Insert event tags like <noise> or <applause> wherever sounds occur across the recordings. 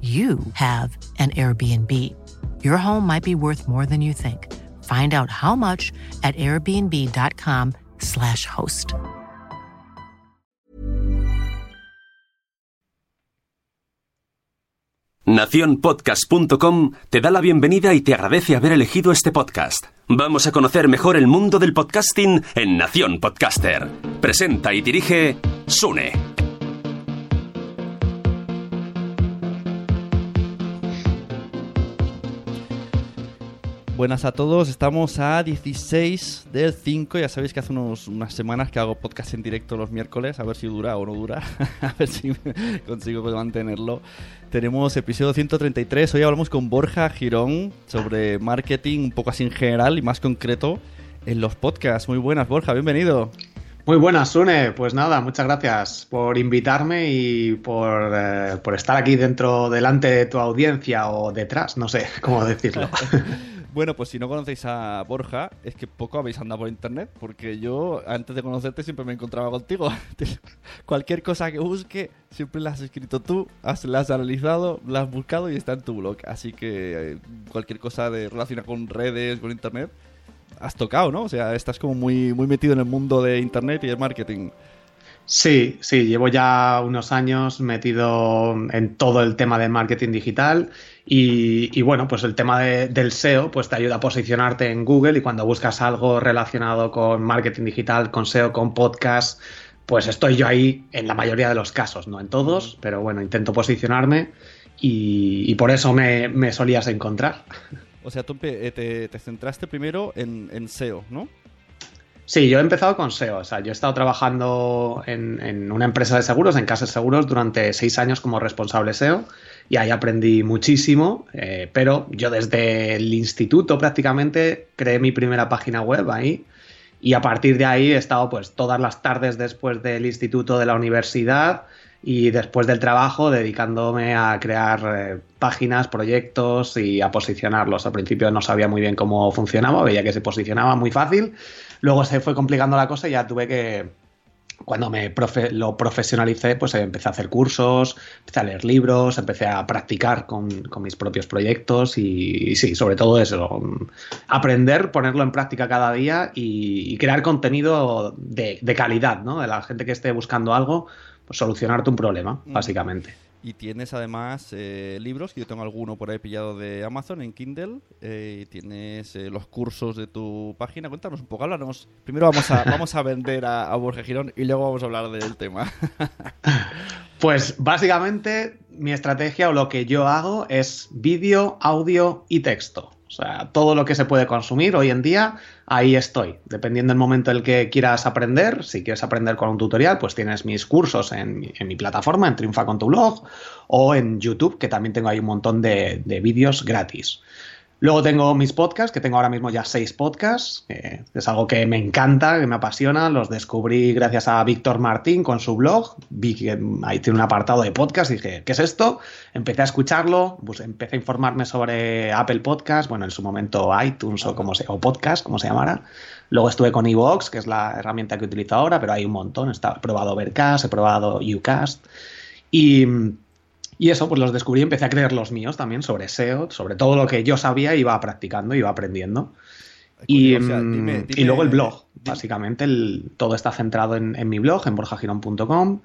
you have an Airbnb. Your home might be worth more than you think. Find out how much at airbnb.com/slash host. Naciónpodcast.com te da la bienvenida y te agradece haber elegido este podcast. Vamos a conocer mejor el mundo del podcasting en Nación Podcaster. Presenta y dirige Sune. Buenas a todos, estamos a 16 del 5, ya sabéis que hace unos, unas semanas que hago podcast en directo los miércoles, a ver si dura o no dura, <laughs> a ver si <laughs> consigo mantenerlo. Tenemos episodio 133, hoy hablamos con Borja Girón sobre marketing un poco así en general y más concreto en los podcasts. Muy buenas Borja, bienvenido. Muy buenas, Sune. Pues nada, muchas gracias por invitarme y por, eh, por estar aquí dentro, delante de tu audiencia o detrás, no sé <laughs> cómo decirlo. Bueno, pues si no conocéis a Borja, es que poco habéis andado por internet, porque yo antes de conocerte siempre me encontraba contigo. <laughs> Cualquier cosa que busque, siempre la has escrito tú, la has analizado, la has buscado y está en tu blog. Así que eh, cualquier cosa de relacionada con redes, con internet, has tocado, ¿no? O sea, estás como muy, muy metido en el mundo de internet y el marketing. Sí, sí, llevo ya unos años metido en todo el tema de marketing digital y, bueno, pues el tema del SEO pues te ayuda a posicionarte en Google y cuando buscas algo relacionado con marketing digital, con SEO, con podcast, pues estoy yo ahí en la mayoría de los casos, no en todos, pero bueno, intento posicionarme y, por eso me, solías encontrar. O sea, tú te, centraste primero en, en SEO, ¿no? Sí, yo he empezado con SEO. O sea, yo he estado trabajando en, una empresa de seguros, en Casas Seguros, durante seis años como responsable SEO y ahí aprendí muchísimo. Eh, pero yo desde el instituto prácticamente creé mi primera página web ahí y a partir de ahí he estado pues todas las tardes después del instituto de la universidad y después del trabajo dedicándome a crear eh, páginas, proyectos y a posicionarlos. Al principio no sabía muy bien cómo funcionaba, veía que se posicionaba muy fácil, luego se fue complicando la cosa y ya tuve que, cuando me lo profesionalicé, pues empecé a hacer cursos, empecé a leer libros, empecé a practicar con, mis propios proyectos y, sí, sobre todo eso, aprender, ponerlo en práctica cada día y, crear contenido de, de calidad, ¿no? De la gente que esté buscando algo, pues, solucionarte un problema, mm. básicamente. Y tienes además eh, libros, que yo tengo alguno por ahí pillado de Amazon en Kindle, eh, y tienes eh, los cursos de tu página. Cuéntanos un poco, háblanos. Primero vamos a, <laughs> vamos a vender a, a Borja Girón y luego vamos a hablar del tema. <laughs> pues básicamente mi estrategia o lo que yo hago es vídeo, audio y texto. O sea, todo lo que se puede consumir hoy en día, ahí estoy. Dependiendo del momento en el que quieras aprender, si quieres aprender con un tutorial, pues tienes mis cursos en, mi plataforma, en Triunfa con tu blog, o en YouTube, que también tengo ahí un montón de vídeos gratis. Luego tengo mis podcasts, que tengo ahora mismo ya seis podcasts, es algo que me encanta, que me apasiona. Los descubrí gracias a Víctor Martín con su blog. Vi que ahí tiene un apartado de podcast y dije, ¿qué es esto? Empecé a escucharlo, pues empecé a informarme sobre Apple Podcast, bueno, en su momento iTunes o, como se, o podcast, como se llamara. Luego estuve con Evox, que es la herramienta que utilizo ahora, pero hay un montón. he probado Overcast, he probado Ucast. Y y eso, pues los descubrí y empecé a creer los míos también sobre SEO, sobre todo lo que yo sabía, iba practicando, iba aprendiendo. Y, mm, y, luego el blog, básicamente todo está centrado en, mi blog, en borjagirón.com.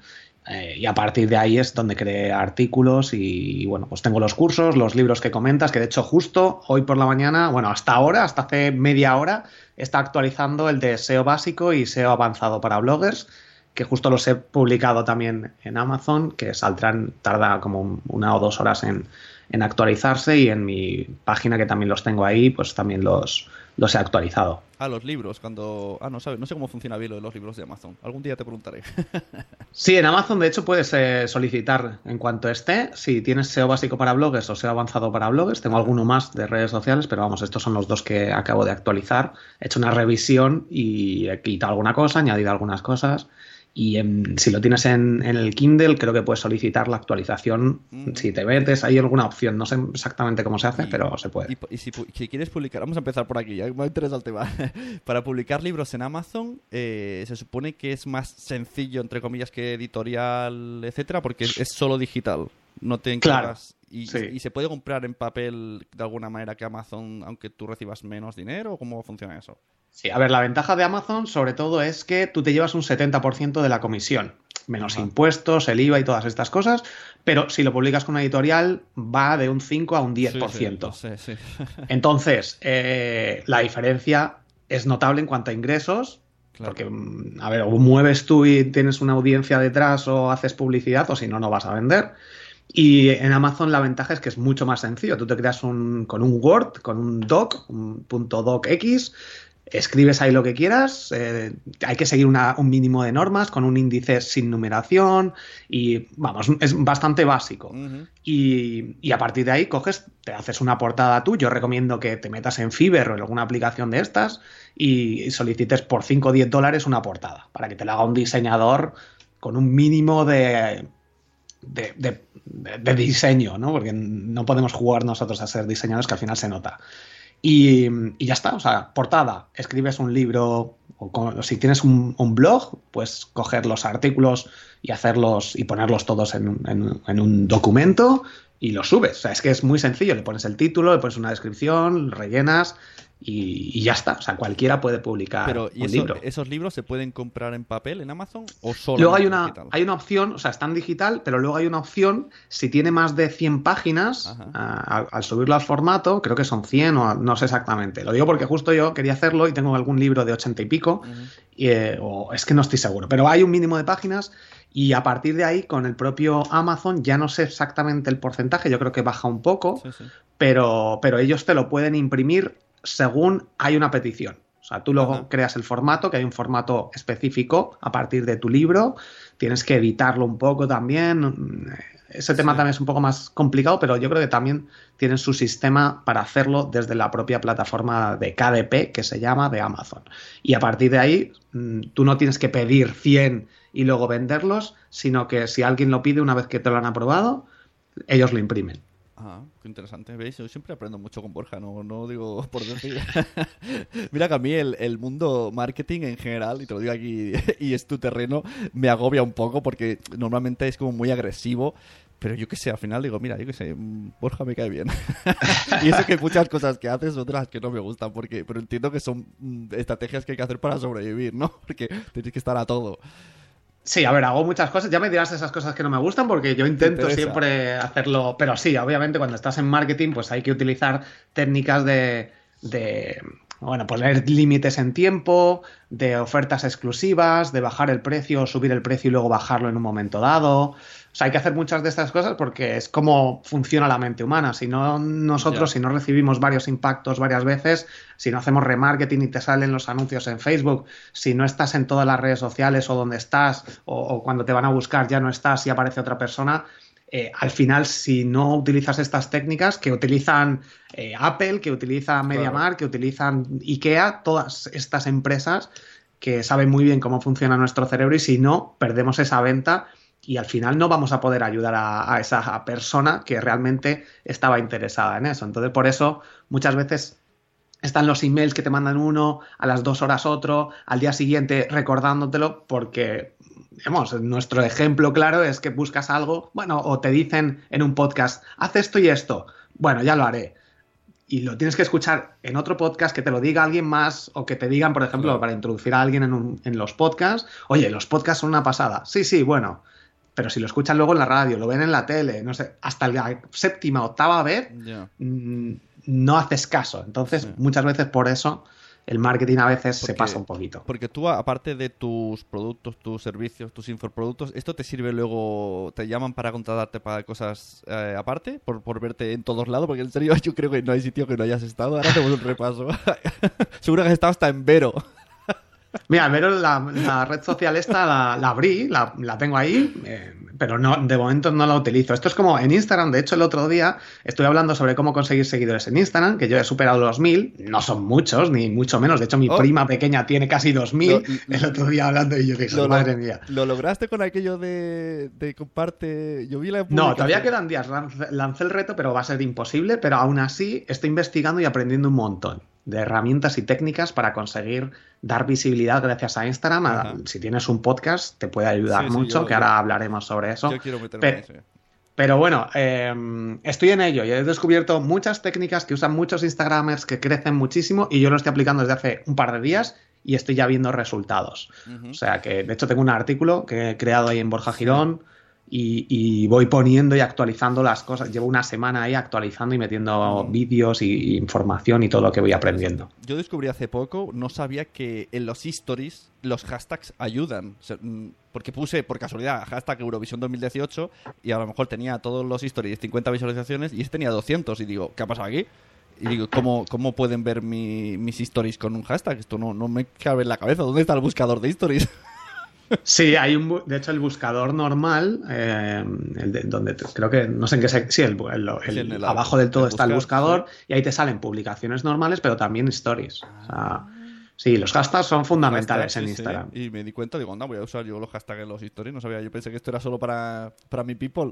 Eh, y a partir de ahí es donde creé artículos y, bueno, pues tengo los cursos, los libros que comentas, que de hecho justo hoy por la mañana, bueno, hasta ahora, hasta hace media hora, está actualizando el de SEO básico y SEO avanzado para bloggers que justo los he publicado también en Amazon, que saldrán, tarda como una o dos horas en, actualizarse y en mi página que también los tengo ahí, pues también los, los he actualizado. Ah, los libros, cuando... Ah, no, sabes, no sé cómo funciona bien lo de los libros de Amazon. Algún día te preguntaré. <laughs> sí, en Amazon de hecho puedes eh, solicitar en cuanto esté, si tienes SEO básico para bloggers o SEO avanzado para bloggers. Tengo alguno más de redes sociales, pero vamos, estos son los dos que acabo de actualizar. He hecho una revisión y he quitado alguna cosa, añadido algunas cosas y si lo tienes en, el Kindle, creo que puedes solicitar la actualización. Mm. Si te metes, hay alguna opción. No sé exactamente cómo se hace, pero se puede. Y, si, quieres publicar, vamos a empezar por aquí, ya me interesa el tema. <laughs> Para publicar libros en Amazon, eh, se supone que es más sencillo, entre comillas, que editorial, etcétera, porque es solo digital. No te encargas. Y, y, se puede comprar en papel de alguna manera que Amazon, aunque tú recibas menos dinero? ¿Cómo funciona eso? Sí, a ver, la ventaja de Amazon sobre todo es que tú te llevas un 70% de la comisión, menos impuestos, el IVA y todas estas cosas, pero si lo publicas con una editorial va de un 5 a un 10%. Sí, <laughs> Entonces, eh, la diferencia es notable en cuanto a ingresos, Porque, mm, a ver, o mueves tú y tienes una audiencia detrás o haces publicidad, o si no, no vas a vender. Y en Amazon la ventaja es que es mucho más sencillo. Tú te creas un, con un Word, con un doc, un punto docx, escribes ahí lo que quieras, eh, hay que seguir un mínimo de normas con un índice sin numeración y vamos, es bastante básico. y, a partir de ahí coges, te haces una portada tú, yo recomiendo que te metas en Fiverr o en alguna aplicación de estas y, solicites por 5 o 10 dólares una portada para que te la haga un diseñador con un mínimo de, de, de diseño, ¿no? Porque no podemos jugar nosotros a ser diseñadores que al final se nota. Y, ya está, o sea, portada, escribes un libro, o, si tienes un, blog, pues coger los artículos y hacerlos y ponerlos todos en, un documento y los subes. O sea, es que es muy sencillo, le pones el título, le pones una descripción, rellenas y, ya está. O sea, cualquiera puede publicar Pero, ¿y ¿Esos libros se pueden comprar en papel en Amazon o solo Luego hay una, hay una opción, o sea, está en digital, pero luego hay una opción, si tiene más de 100 páginas, al subirlo al formato, creo que son 100 o no sé exactamente. Lo digo porque justo yo quería hacerlo y tengo algún libro de 80 y pico, eh, o es que no estoy seguro, pero hay un mínimo de páginas y a partir de ahí, con el propio Amazon, ya no sé exactamente el porcentaje, yo creo que baja un poco, Pero, pero ellos te lo pueden imprimir según hay una petición. O sea, tú luego creas el formato, que hay un formato específico a partir de tu libro, tienes que editarlo un poco también. Ese tema también es un poco más complicado, pero yo creo que también tienen su sistema para hacerlo desde la propia plataforma de KDP, que se llama de Amazon. Y a partir de ahí, mm, tú no tienes que pedir 100 y luego venderlos, sino que si alguien lo pide una vez que te lo han aprobado, ellos lo imprimen. Ah, qué interesante. ¿Veis? Yo siempre aprendo mucho con Borja, no, no digo <laughs> por decir. <laughs> Mira que a mí el, mundo marketing en general, y te lo digo aquí, <laughs> y es tu terreno, me agobia un poco porque normalmente es como muy agresivo. Pero yo qué sé, al final digo, mira, yo qué sé, mm, Borja me cae bien. y eso que muchas cosas que haces las que no me gustan, porque, pero entiendo que son mm, estrategias que hay que hacer para sobrevivir, ¿no? Porque tienes que estar a todo. Sí, a ver, hago muchas cosas. Ya me dirás esas cosas que no me gustan porque yo intento siempre hacerlo. Pero sí, obviamente cuando estás en marketing, pues hay que utilizar técnicas de, de bueno, poner límites en tiempo, de ofertas exclusivas, de bajar el precio o subir el precio y luego bajarlo en un momento dado. O sea, hay que hacer muchas de estas cosas porque es como funciona la mente humana. Si no, nosotros, si no recibimos varios impactos varias veces, si no hacemos remarketing y te salen los anuncios en Facebook, si no estás en todas las redes sociales o donde estás, o, cuando te van a buscar ya no estás y aparece otra persona, eh, al final, si no utilizas estas técnicas que utilizan eh, Apple, que utilizan MediaMarkt, que utilizan IKEA, todas estas empresas que saben muy bien cómo funciona nuestro cerebro y si no, perdemos esa venta y al final no vamos a poder ayudar a, esa persona que realmente estaba interesada en eso. Entonces, por eso muchas veces están los emails que te mandan uno, a las dos horas otro, al día siguiente recordándotelo, porque, digamos, nuestro ejemplo claro es que buscas algo, bueno, o te dicen en un podcast, haz esto y esto, bueno, ya lo haré. Y lo tienes que escuchar en otro podcast, que te lo diga alguien más, o que te digan, por ejemplo, para introducir a alguien en, en los podcasts, oye, los podcasts son una pasada. Sí, sí, bueno, pero si lo escuchan luego en la radio, lo ven en la tele, no sé, hasta la séptima, octava vez, mm, no haces caso. Entonces, muchas veces por eso el marketing a veces se pasa un poquito. Porque tú, aparte de tus productos, tus servicios, tus infoproductos, ¿esto te sirve luego, te llaman para contratarte para cosas eh, aparte? Por, por, verte en todos lados, porque en serio <laughs> yo creo que no hay sitio que no hayas estado. Ahora tenemos un repaso. <laughs> Seguro que has estado hasta en Vero. Mira, Vero, la, red social esta la, abrí, la, tengo ahí, eh, pero no, de momento no la utilizo. Esto es como en Instagram, de hecho el otro día estoy hablando sobre cómo conseguir seguidores en Instagram, que yo he superado los mil, no son muchos, ni mucho menos, de hecho mi oh. prima pequeña tiene casi dos mil, el otro día hablando y yo que lo, madre mía. ¿Lo lograste con aquello de, comparte? Yo vi la... No, todavía quedan días, lancé el reto, pero va a ser imposible, pero aún así estoy investigando y aprendiendo un montón de herramientas y técnicas para conseguir dar visibilidad gracias a Instagram. si tienes un podcast, te puede ayudar mucho, que ahora hablaremos sobre eso. Yo quiero meterme pero, en eso. Pero bueno, em, estoy en ello y he descubierto muchas técnicas que usan muchos Instagramers que crecen muchísimo y yo lo estoy aplicando desde hace un par de días y estoy ya viendo resultados. O sea que, de hecho, tengo un artículo que he creado ahí en Borja Girón y, voy poniendo y actualizando las cosas. Llevo una semana ahí actualizando y metiendo mm. vídeos y, información y todo lo que voy aprendiendo. Yo descubrí hace poco, no sabía que en los stories los hashtags ayudan. Mm, porque puse por casualidad hashtag Eurovisión 2018 y a lo mejor tenía todos los stories 50 visualizaciones y este tenía 200 y digo, ¿qué ha pasado aquí? Y digo, ¿cómo, cómo pueden ver mis stories con un hashtag? Esto no, no me cabe en la cabeza. ¿Dónde está el buscador de stories? <laughs> Sí, hay un, de hecho el buscador normal, eh, donde creo que, no sé en qué se, sí, el, abajo del todo está el buscador y ahí te salen publicaciones normales, pero también stories. sí, los hashtags son fundamentales en Instagram. Y me di cuenta, digo, anda, voy a usar yo los hashtags en los stories, no sabía, yo pensé que esto era solo para, para mi people.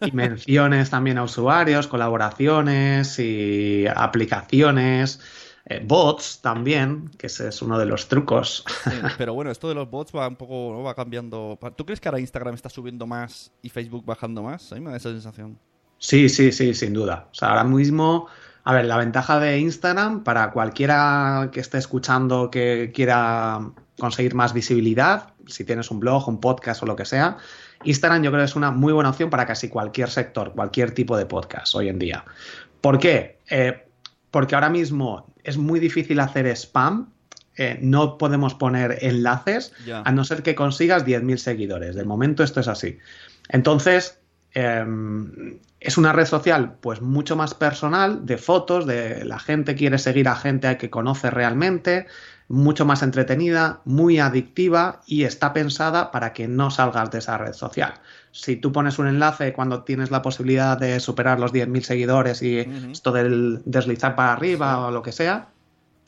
y menciones también a usuarios, colaboraciones y aplicaciones. Eh, bots también, que ese es uno de los trucos. <laughs> pero bueno, esto de los bots va un poco, va cambiando. ¿Tú crees que ahora Instagram está subiendo más y Facebook bajando más? A mí me da esa sensación. Sí, sí, sí, sin duda. O sea, ahora mismo, a ver, la ventaja de Instagram para cualquiera que esté escuchando que quiera conseguir más visibilidad, si tienes un blog, un podcast o lo que sea, Instagram yo creo que es una muy buena opción para casi cualquier sector, cualquier tipo de podcast hoy en día. ¿Por qué? Eh, porque ahora mismo es muy difícil hacer spam. Eh, no podemos poner enlaces a no ser que consigas 10.000 seguidores. De momento esto es así. Entonces, em, es una red social pues mucho más personal, de fotos, de la gente quiere seguir a gente que conoce realmente, mucho más entretenida, muy adictiva y está pensada para que no salgas de esa red social. Si tú pones un enlace cuando tienes la posibilidad de superar los 10.000 seguidores y esto del deslizar para arriba o lo que sea,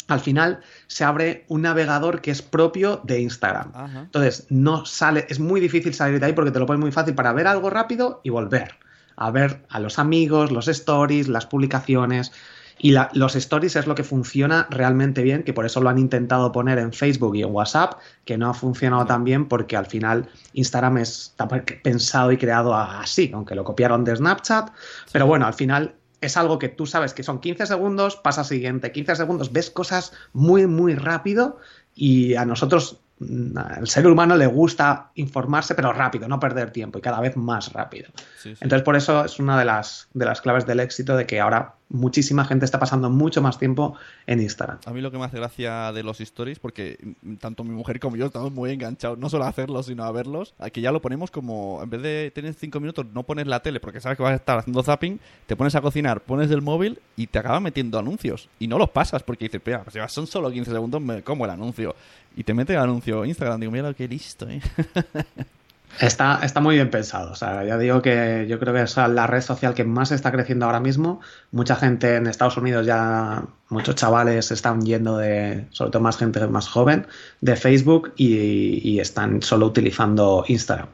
al final se abre un navegador que es propio de Instagram. Entonces, no sale, es muy difícil salir de ahí porque te lo pones muy fácil para ver algo rápido y volver. A ver a los amigos, los stories, las publicaciones. Y los stories es lo que funciona realmente bien, que por eso lo han intentado poner en Facebook y en WhatsApp, que no ha funcionado tan bien porque al final Instagram está pensado y creado así, aunque lo copiaron de Snapchat. Pero bueno, al final es algo que tú sabes que son 15 segundos, pasa siguiente, 15 segundos, ves cosas muy, muy rápido y a nosotros mm, el ser humano le gusta informarse, pero rápido, no perder tiempo y cada vez más rápido. Entonces, por eso es una de las, de las claves del éxito de que ahora muchísima gente está pasando mucho más tiempo en Instagram. A mí lo que me hace gracia de los stories, porque tanto mi mujer como yo estamos muy enganchados, no solo a hacerlos, sino a verlos, que ya lo ponemos como, en vez de tener cinco minutos, no pones la tele porque sabes que vas a estar haciendo zapping, te pones a cocinar, pones el móvil y te acaba metiendo anuncios. Y no los pasas porque dices, son solo 15 segundos, me como el anuncio. Y te mete el anuncio Instagram, digo, mira que listo, ¿eh? <laughs> Está, está muy bien pensado. O sea, ya digo que yo creo que es la red social que más está creciendo ahora mismo. Mucha gente en Estados Unidos ya, muchos chavales están yendo de, sobre todo más gente más joven, de Facebook y, están solo utilizando Instagram.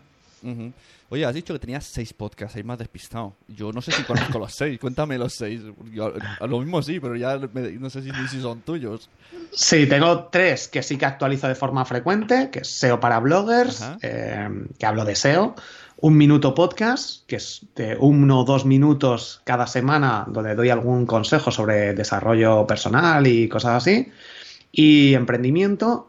Oye, has dicho que tenías seis podcasts, hay más despistado. Yo no sé si conozco los seis, cuéntame los seis. a lo mismo sí, pero ya no sé si, si, son tuyos. Sí, tengo tres que sí que actualizo de forma frecuente, que es SEO para bloggers, eh, que hablo de SEO. Un minuto podcast, que es de uno o dos minutos cada semana, donde doy algún consejo sobre desarrollo personal y cosas así. Y emprendimiento.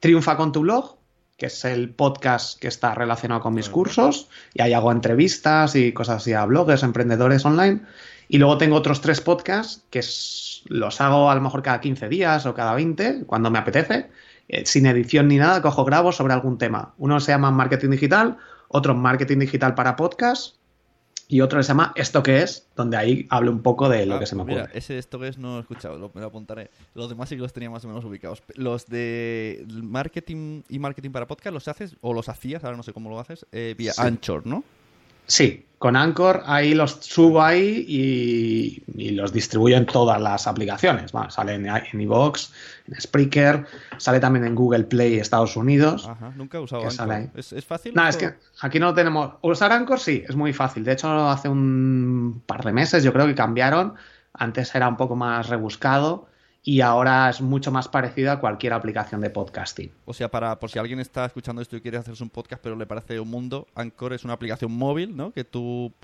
Triunfa con tu blog, que es el podcast que está relacionado con mis cursos, y ahí hago entrevistas y cosas así a bloggers, emprendedores online. Y luego tengo otros tres podcasts que los hago a lo mejor cada 15 días o cada 20, cuando me apetece, eh, sin edición ni nada, cojo grabo sobre algún tema. Uno se llama Marketing Digital, otro Marketing Digital para Podcast y otro se llama Esto que es, donde ahí hablo un poco de lo ah, que se me ocurre. Mira, ese Esto que es no lo he escuchado, lo, me lo apuntaré. Los demás sí que los tenía más o menos ubicados. Los de marketing y marketing para podcast, ¿los haces o los hacías, ahora no sé cómo lo haces, eh, vía Anchor, ¿no? Sí, con Anchor ahí los subo ahí y, los distribuyo en todas las aplicaciones. Bueno, sale en, en iVoox, en Spreaker, sale también en Google Play Estados Unidos. Ajá, nunca he usado Anchor. ¿Es, fácil? No, es que aquí no tenemos... Usar Anchor sí, es muy fácil. De hecho, hace un par de meses yo creo que cambiaron. Antes era un poco más rebuscado y ahora es mucho más parecido a cualquier aplicación de podcasting. O sea, para por si alguien está escuchando esto y quiere hacerse un podcast pero le parece un mundo, Anchor es una aplicación móvil, ¿no? Que tú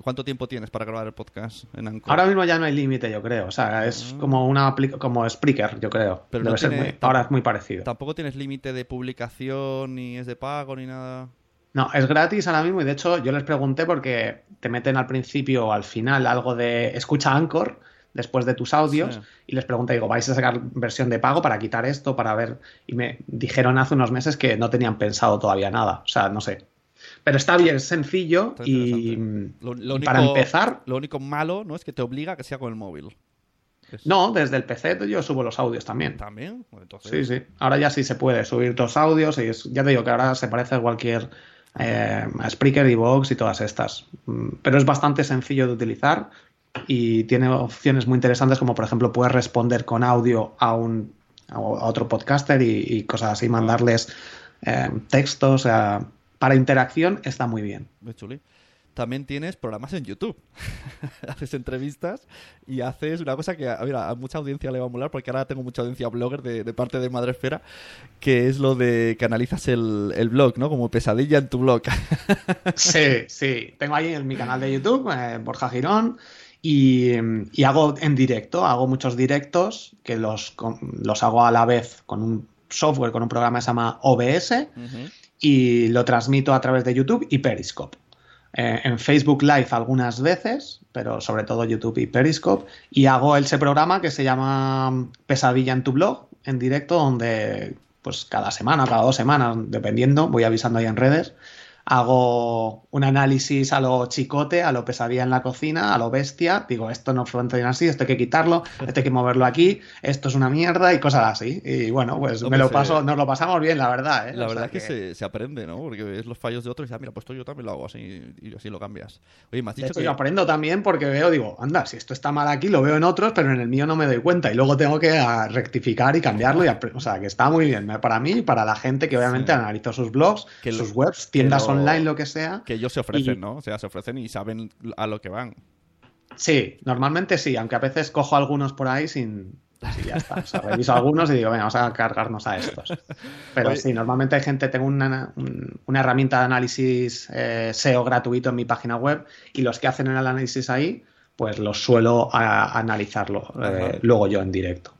¿cuánto tiempo tienes para grabar el podcast en Anchor? Ahora mismo ya no hay límite, yo creo. O sea, es ah. como una como Spreaker, yo creo. Pero ahora es muy parecido. Tampoco tienes límite de publicación ni es de pago ni nada. No, es gratis ahora mismo y de hecho yo les pregunté porque te meten al principio o al final algo de escucha Anchor después de tus audios y les pregunté, digo, ¿vais a sacar versión de pago para quitar esto, para ver? Y me dijeron hace unos meses que no tenían pensado todavía nada, o sea, no sé. Pero está bien, es sencillo y para empezar... Lo único malo no es que te obliga a que sea con el móvil. No, desde el PC yo subo los audios también. ¿También? Sí, sí. Ahora ya sí se puede subir los audios y ya te digo que ahora se parece a cualquier eh, a Spreaker y todas estas. Mm, pero es bastante sencillo de utilizar y tiene opciones muy interesantes como por ejemplo puedes responder con audio a un a otro podcaster y, cosas así, mandarles eh, textos, para interacción está muy bien. También tienes programas en YouTube. <laughs> haces entrevistas y haces una cosa que a, a mucha audiencia le va a molar, porque ahora tengo mucha audiencia blogger de, parte de Madresfera, que es lo de que analizas el, blog, ¿no? Como pesadilla en tu blog. <laughs> sí, sí. Tengo ahí en mi canal de YouTube, eh, Borja Girón, y, hago en directo, hago muchos directos que los, los hago a la vez con un software, con un programa que se llama OBS y lo transmito a través de YouTube y Periscope. Eh, en Facebook Live algunas veces, pero sobre todo YouTube y Periscope, y hago ese programa que se llama Pesadilla en tu blog, en directo, donde pues cada semana, cada dos semanas, dependiendo, voy avisando ahí en redes, hago un análisis a lo chicote, a lo pesadilla en la cocina, a lo bestia, digo, esto no funciona así, esto hay que quitarlo, <laughs> esto hay que moverlo aquí, esto es una mierda y cosas así. Y bueno, pues me lo paso, nos lo pasamos bien, la verdad. ¿eh? La verdad es que, Se, aprende, ¿no? Porque es los fallos de otros y dices, ah, mira, pues esto yo también lo hago así y así lo cambias. Oye, me has dicho que... Yo aprendo también porque veo, digo, anda, si esto está mal aquí, lo veo en otros, pero en el mío no me doy cuenta y luego tengo que ah, rectificar y cambiarlo. Y o sea, que está muy bien para mí y para la gente que obviamente analiza sus blogs, sus webs, tiendas online, lo que sea. Que ellos se ofrecen, ¿no? O sea, se ofrecen y saben a lo que van. Sí, normalmente sí, aunque a veces cojo algunos por ahí sin. Sí, ya está. O sea, <laughs> reviso algunos y digo, venga, vamos a cargarnos a estos. Pero sí, normalmente hay gente, tengo una, herramienta de análisis eh, SEO gratuito en mi página web y los que hacen el análisis ahí, pues los suelo analizarlo eh, luego yo en directo.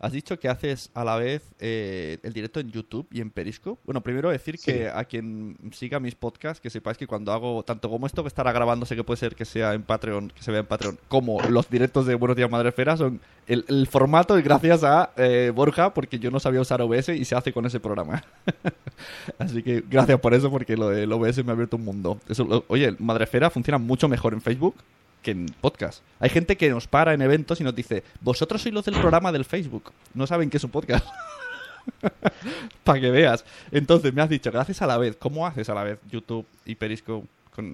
Has dicho que haces a la vez eh, el directo en YouTube y en Periscope. Bueno, primero decir que a quien siga mis podcasts, que sepáis que cuando hago tanto como esto que estará grabando, sé que puede ser que sea en Patreon, que se vea en Patreon, como los directos de Buenos Días Madre Esfera, son el, formato y gracias a eh, Borja, porque yo no sabía usar OBS y se hace con ese programa. <laughs> Así que gracias por eso, porque lo del OBS me ha abierto un mundo. Eso, oye, Madrefera funciona mucho mejor en Facebook en podcast. Hay gente que nos para en eventos y nos dice, vosotros sois los del programa del Facebook. No saben qué es un podcast. <laughs> Para que veas. Entonces me has dicho gracias a la vez. ¿Cómo haces a la vez YouTube y Periscope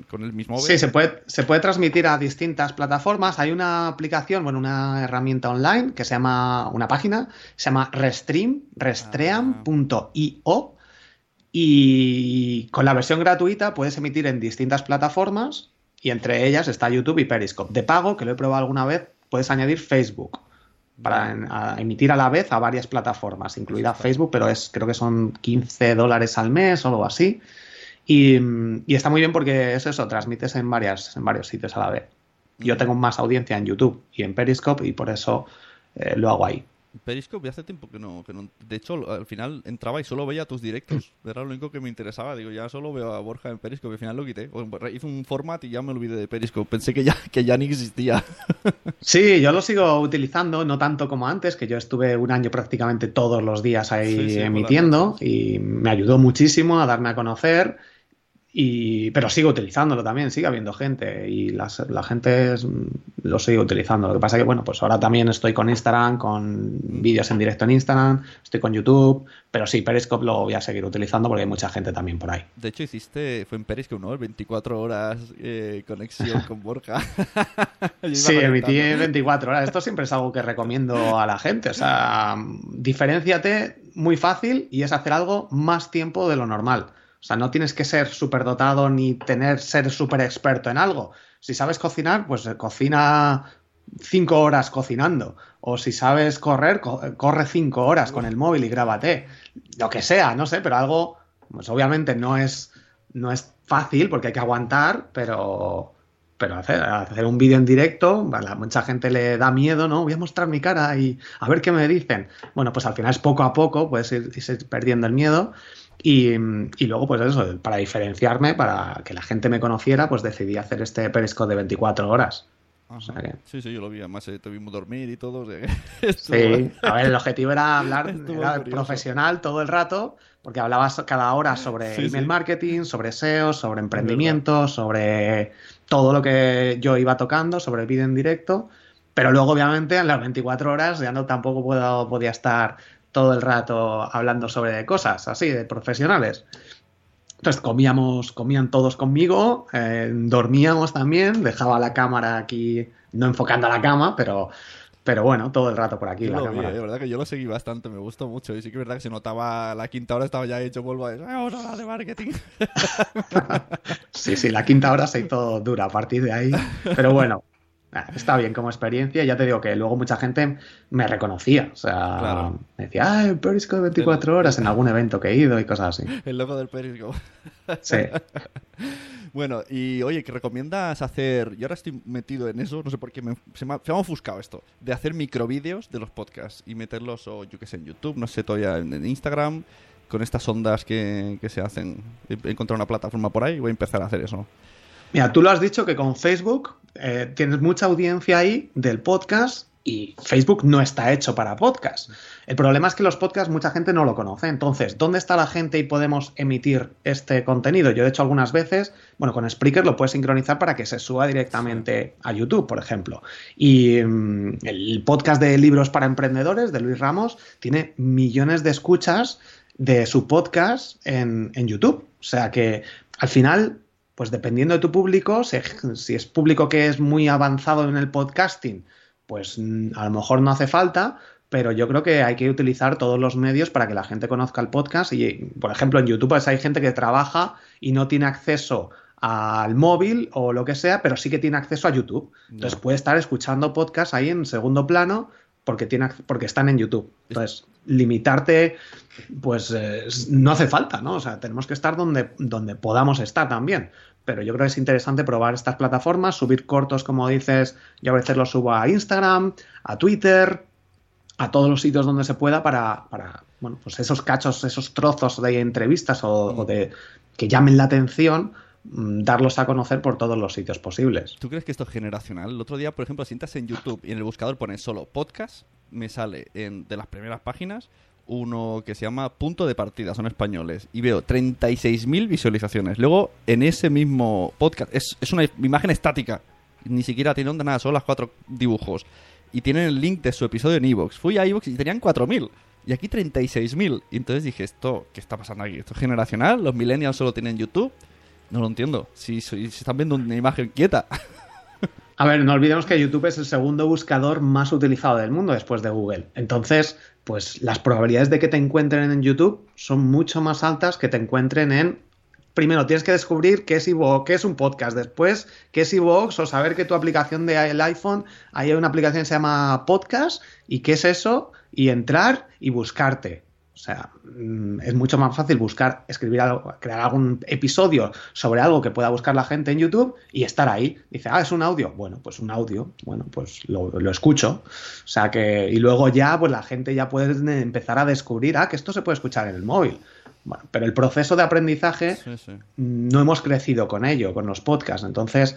con, el mismo Sí, se puede, se puede transmitir a distintas plataformas. Hay una aplicación, bueno, una herramienta online que se llama, una página, se llama Restream, restream.io. Y con la versión gratuita puedes emitir en distintas plataformas y entre ellas está YouTube y Periscope. De pago, que lo he probado alguna vez, puedes añadir Facebook para emitir a la vez a varias plataformas, incluida Facebook, pero es creo que son 15 dólares al mes o algo así. Y, está muy bien porque es eso, transmites en, varias, en varios sitios a la vez. Yo tengo más audiencia en YouTube y en Periscope y por eso eh, lo hago ahí. Periscope hace tiempo que no, que no. De hecho, al final entraba y solo veía tus directos. <laughs> Era lo único que me interesaba. Digo, ya solo veo a Borja en Periscope. Al final lo quité. Hice un format y ya me olvidé de Periscope. Pensé que ya, que ya ni existía. <laughs> Sí, yo lo sigo utilizando, no tanto como antes, que yo estuve un año prácticamente todos los días ahí emitiendo y me ayudó muchísimo a darme a conocer. Y, pero sigo utilizándolo también, sigue habiendo gente y la gente lo sigue utilizando. Lo que pasa que, bueno, pues ahora también estoy con Instagram, con vídeos en directo en Instagram, estoy con YouTube, pero sí, Periscope lo voy a seguir utilizando porque hay mucha gente también por ahí. De hecho, hiciste, fue en Periscope, ¿no? 24 horas eh, conexión <laughs> con Borja. <laughs> sí, emití 24 horas. Esto siempre es algo que recomiendo a la gente. O sea, diferenciate muy fácil y es hacer algo más tiempo de lo normal. O sea, no tienes que ser súper dotado ni tener ser súper experto en algo. Si sabes cocinar, pues eh, cocina cinco horas cocinando. O si sabes correr, corre cinco horas con el móvil y grábate. Lo que sea, no sé, pero algo, pues obviamente no es, no es fácil porque hay que aguantar, pero, pero hacer, hacer un vídeo en directo, a mucha gente le da miedo, ¿no? Voy a mostrar mi cara y a ver qué me dicen. Bueno, pues al final es poco a poco, puedes ir perdiendo el miedo. Y, luego, pues eso, para diferenciarme, para que la gente me conociera, pues decidí hacer este perisco de 24 horas. Sí, sí, yo lo vi. Además, eh, te vimos dormir y todo. <laughs> sí, a ver, el objetivo era hablar <laughs> profesional todo el rato, porque hablabas cada hora sobre email marketing, sobre SEO, sobre emprendimiento, sobre todo lo que yo iba tocando, sobre el vídeo en directo. Pero luego, obviamente, en las 24 horas ya no tampoco podía estar todo el rato hablando sobre cosas así, de profesionales. Entonces comíamos, comían todos conmigo, eh, dormíamos también, dejaba la cámara aquí, no enfocando a la cama, pero, pero bueno, todo el rato por aquí. la cámara. de verdad que yo lo seguí bastante, me gustó mucho. Y sí que es verdad que se notaba, la quinta hora estaba ya hecho, vuelvo a decir, vamos a hablar de marketing. <laughs> sí, sí, la quinta hora se hizo dura a partir de ahí. Pero bueno, está bien como experiencia. Ya te digo que luego mucha gente me reconocía. O sea, me decía, ah, el Periscope 24 horas en algún evento que he ido y cosas así. El loco del Periscope. Sí. <laughs> bueno, y oye, ¿qué recomiendas hacer? Yo ahora estoy metido en eso, no sé por qué, se, me ha, ofuscado esto, de hacer microvídeos de los podcasts y meterlos, o yo qué sé, en YouTube, no sé, todavía en, Instagram, con estas ondas que, que se hacen. He encontrado una plataforma por ahí y voy a empezar a hacer eso. Mira, tú lo has dicho que con Facebook eh, tienes mucha audiencia ahí del podcast y Facebook no está hecho para podcast. El problema es que los podcasts mucha gente no lo conoce. Entonces, ¿dónde está la gente y podemos emitir este contenido? Yo, de hecho, algunas veces, bueno, con Spreaker lo puedes sincronizar para que se suba directamente a YouTube, por ejemplo. Y mm, el podcast de libros para emprendedores de Luis Ramos tiene millones de escuchas de su podcast en, en YouTube. O sea que al final pues dependiendo de tu público, si, es público que es muy avanzado en el podcasting, pues mm, a lo mejor no hace falta, pero yo creo que hay que utilizar todos los medios para que la gente conozca el podcast. Y, por ejemplo, en YouTube pues, hay gente que trabaja y no tiene acceso al móvil o lo que sea, pero sí que tiene acceso a YouTube. Entonces puede estar escuchando podcast ahí en segundo plano porque, tiene, porque están en YouTube. Entonces, limitarte, pues eh, no hace falta, ¿no? O sea, tenemos que estar donde, donde podamos estar también. Pero yo creo que es interesante probar estas plataformas, subir cortos, como dices, yo a veces los subo a Instagram, a Twitter, a todos los sitios donde se pueda para, para bueno, pues esos cachos, esos trozos de entrevistas o, de que llamen la atención, mm, darlos a conocer por todos los sitios posibles. ¿Tú crees que esto es generacional? El otro día, por ejemplo, si entras en YouTube y en el buscador pones solo podcast, me sale en, de las primeras páginas uno que se llama Punto de Partida, son españoles, y veo 36.000 visualizaciones. Luego, en ese mismo podcast, es, es una imagen estática, ni siquiera tiene onda nada, son las cuatro dibujos. Y tienen el link de su episodio en Evox. Fui a Evox y tenían 4.000. Y aquí 36.000. Y entonces dije, ¿esto qué está pasando aquí? ¿Esto es generacional? ¿Los millennials solo tienen YouTube? No lo entiendo. Si, si, están viendo una imagen quieta. <laughs> A ver, no olvidemos que YouTube es el segundo buscador más utilizado del mundo después de Google. Entonces, pues las probabilidades de que te encuentren en YouTube son mucho más altas que te encuentren en primero tienes que descubrir qué es qué es un podcast, después qué es iVoox o saber que tu aplicación del iPhone, hay una aplicación que se llama Podcast y qué es eso y entrar y buscarte. O sea, mm, es mucho más fácil buscar, escribir algo, crear algún episodio sobre algo que pueda buscar la gente en YouTube y estar ahí. Dice, ah, es un audio. Bueno, pues un audio. Bueno, pues lo, escucho. O sea que, y luego ya, pues la gente ya puede empezar a descubrir, ah, que esto se puede escuchar en el móvil. Bueno, pero el proceso de aprendizaje no hemos crecido con ello, con los podcasts. Entonces,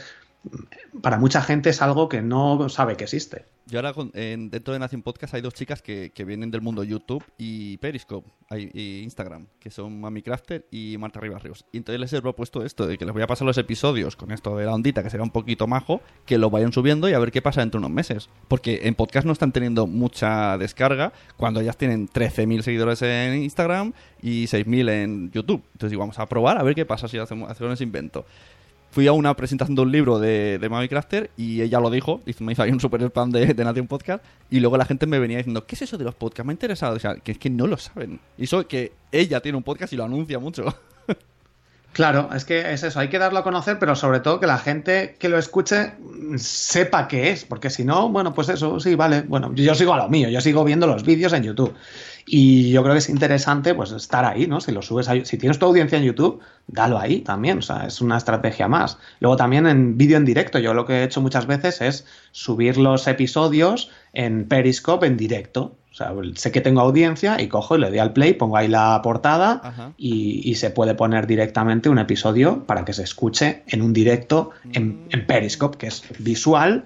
para mucha gente es algo que no sabe que existe. Yo ahora dentro de Nación Podcast hay dos chicas que, vienen del mundo YouTube y Periscope y Instagram, que son Mami Crafter y Marta Rivas Y entonces les he propuesto esto, de que les voy a pasar los episodios con esto de la ondita, que será un poquito majo, que lo vayan subiendo y a ver qué pasa dentro de unos meses. Porque en podcast no están teniendo mucha descarga cuando ellas tienen 13.000 seguidores en Instagram y 6.000 en YouTube. Entonces digo, vamos a probar a ver qué pasa si hacemos, hacemos ese invento fui a una presentación de un libro de, de Mami Crafter y ella lo dijo, me hizo ahí un super spam de, de Nación Podcast y luego la gente me venía diciendo, ¿qué es eso de los podcasts? Me ha interesado, o sea, que es que no lo saben. Y eso que ella tiene un podcast y lo anuncia mucho. Claro, es que es eso, hay que darlo a conocer, pero sobre todo que la gente que lo escuche sepa qué es, porque si no, bueno, pues eso, sí, vale, bueno, yo sigo a lo mío, yo sigo viendo los vídeos en YouTube. Y yo creo que es interesante pues estar ahí, ¿no? Si lo subes ahí, si tienes tu audiencia en YouTube, dalo ahí también, o sea, es una estrategia más. Luego también en vídeo en directo, yo lo que he hecho muchas veces es subir los episodios en Periscope en directo. O sea, sé que tengo audiencia y cojo y le doy al play, pongo ahí la portada y, se puede poner directamente un episodio para que se escuche en un directo en, en Periscope, que es visual,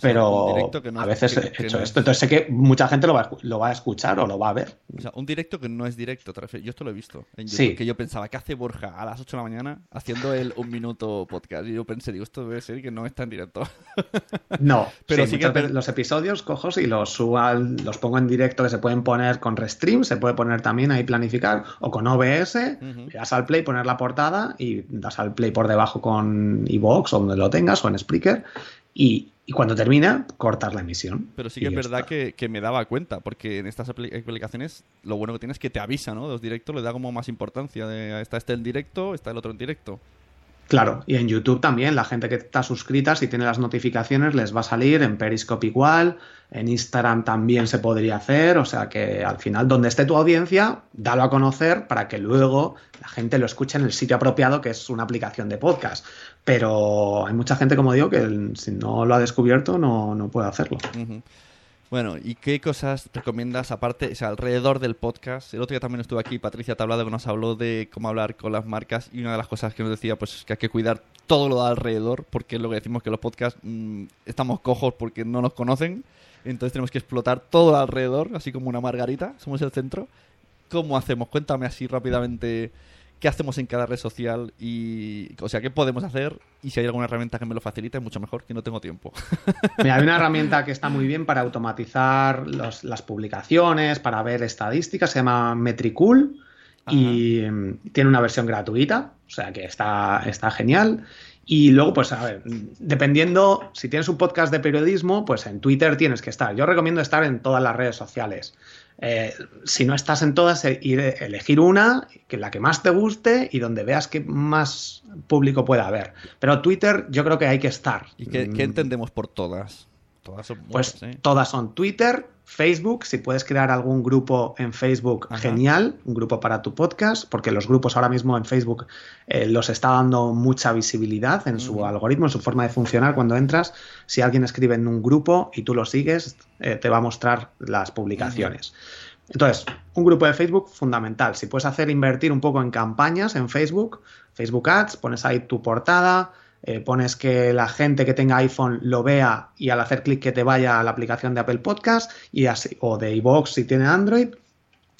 pero a veces he hecho esto. Entonces sé que mucha gente lo va, a, lo va, a escuchar o lo va a ver. O sea, un directo que no es directo. Yo esto lo he visto en YouTube. Que yo pensaba, ¿qué hace Borja a las 8 de la mañana haciendo el un minuto podcast? Y yo pensé, digo, esto debe ser que no está en directo. <laughs> no, <laughs> pero sí, que los episodios cojo y los subo, los pongo en directo que se pueden poner con Restream, se puede poner también ahí planificar o con OBS. Das al play, poner la portada y das al play por debajo con iVoox o donde lo tengas o en Spreaker y, cuando termina, cortas la emisión. Pero sí que es verdad que, me daba cuenta, porque en estas aplicaciones lo bueno que tienes es que te avisa, ¿no? Los directos le da como más importancia. De, está este en directo, está el otro en directo. Claro, y en YouTube también, la gente que está suscrita, si tiene las notificaciones, les va a salir en Periscope igual, en Instagram también se podría hacer, o sea que al final, donde esté tu audiencia, dalo a conocer para que luego la gente lo escuche en el sitio apropiado, que es una aplicación de podcast. Pero hay mucha gente, como digo, que si no lo ha descubierto, no, no puede hacerlo. Bueno, ¿y qué cosas recomiendas aparte, o sea, alrededor del podcast? El otro día también estuve aquí, Patricia Tablado, que nos habló de cómo hablar con las marcas y una de las cosas que nos decía, pues es que hay que cuidar todo lo de alrededor, porque es lo que decimos que los podcasts mm, estamos cojos porque no nos conocen, entonces tenemos que explotar todo alrededor, así como una margarita, somos el centro. ¿Cómo hacemos? Cuéntame así rápidamente qué hacemos en cada red social y, o sea, qué podemos hacer y si hay alguna herramienta que me lo facilite, mucho mejor, que no tengo tiempo. <laughs> Mira, hay una <laughs> herramienta que está muy bien para automatizar las publicaciones, para ver estadísticas, se llama Metricool y mm, tiene una versión gratuita, o sea que está, está genial. Y luego, pues, a ver, dependiendo, si tienes un podcast de periodismo, pues en Twitter tienes que estar. Yo recomiendo estar en todas las redes sociales. Eh, si no estás en todas, eh, ir, elegir una, que la que más te guste y donde veas que más público pueda haber. Pero Twitter yo creo que hay que estar. ¿Y qué, mm. entendemos por todas? todas son Pues todas son Twitter, Facebook, si puedes crear algún grupo en Facebook, genial, un grupo para tu podcast, porque los grupos ahora mismo en Facebook eh, los está dando mucha visibilidad en su algoritmo, en su forma de funcionar. Cuando entras, si alguien escribe en un grupo y tú lo sigues, eh, te va a mostrar las publicaciones. Entonces, un grupo de Facebook fundamental. Si puedes hacer invertir un poco en campañas en Facebook, Facebook Ads, pones ahí tu portada, eh, pones que la gente que tenga iPhone lo vea y al hacer clic que te vaya a la aplicación de Apple Podcast y así, o de iVoox si tiene Android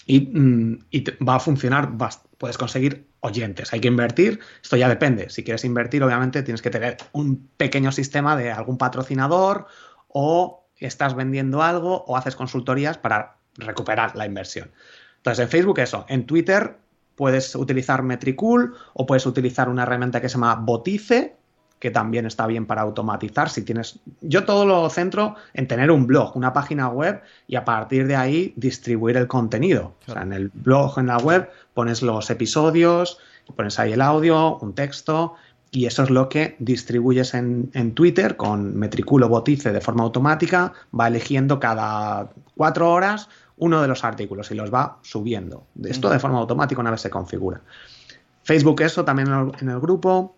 y, mm, va a funcionar, puedes conseguir oyentes. Hay que invertir, esto ya depende. Si quieres invertir, obviamente tienes que tener un pequeño sistema de algún patrocinador o estás vendiendo algo o haces consultorías para recuperar la inversión. Entonces, en Facebook eso, en Twitter puedes utilizar Metricool o puedes utilizar una herramienta que se llama Botice, que también está bien para automatizar. Si tienes, yo todo lo centro en tener un blog, una página web y a partir de ahí distribuir el contenido. O sea, en el blog, en la web, pones los episodios, pones ahí el audio, un texto y eso es lo que distribuyes en, en Twitter con Metriculo Botice de forma automática, va eligiendo cada cuatro horas uno de los artículos y los va subiendo. Esto de forma automática una vez se configura. Facebook eso también en el grupo,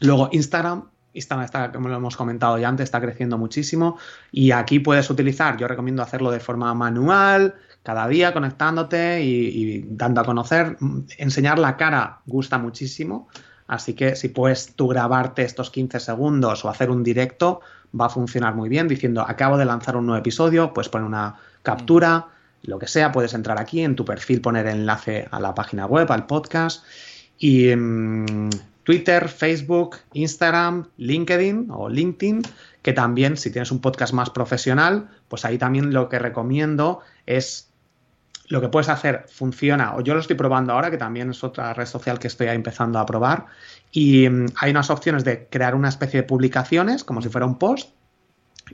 Luego Instagram, Instagram está, como lo hemos comentado ya antes, está creciendo muchísimo y aquí puedes utilizar, yo recomiendo hacerlo de forma manual, cada día conectándote y, dando a conocer. Enseñar la cara gusta muchísimo, así que si puedes tú grabarte estos 15 segundos o hacer un directo, va a funcionar muy bien diciendo acabo de lanzar un nuevo episodio, puedes poner una captura, lo que sea, puedes entrar aquí en tu perfil, poner enlace a la página web, al podcast y... Mm, Twitter, Facebook, Instagram, LinkedIn o LinkedIn, que también si tienes un podcast más profesional, pues ahí también lo que recomiendo es lo que puedes hacer funciona, o yo lo estoy probando ahora, que también es otra red social que estoy empezando a probar, y mm, hay unas opciones de crear una especie de publicaciones, como si fuera un post,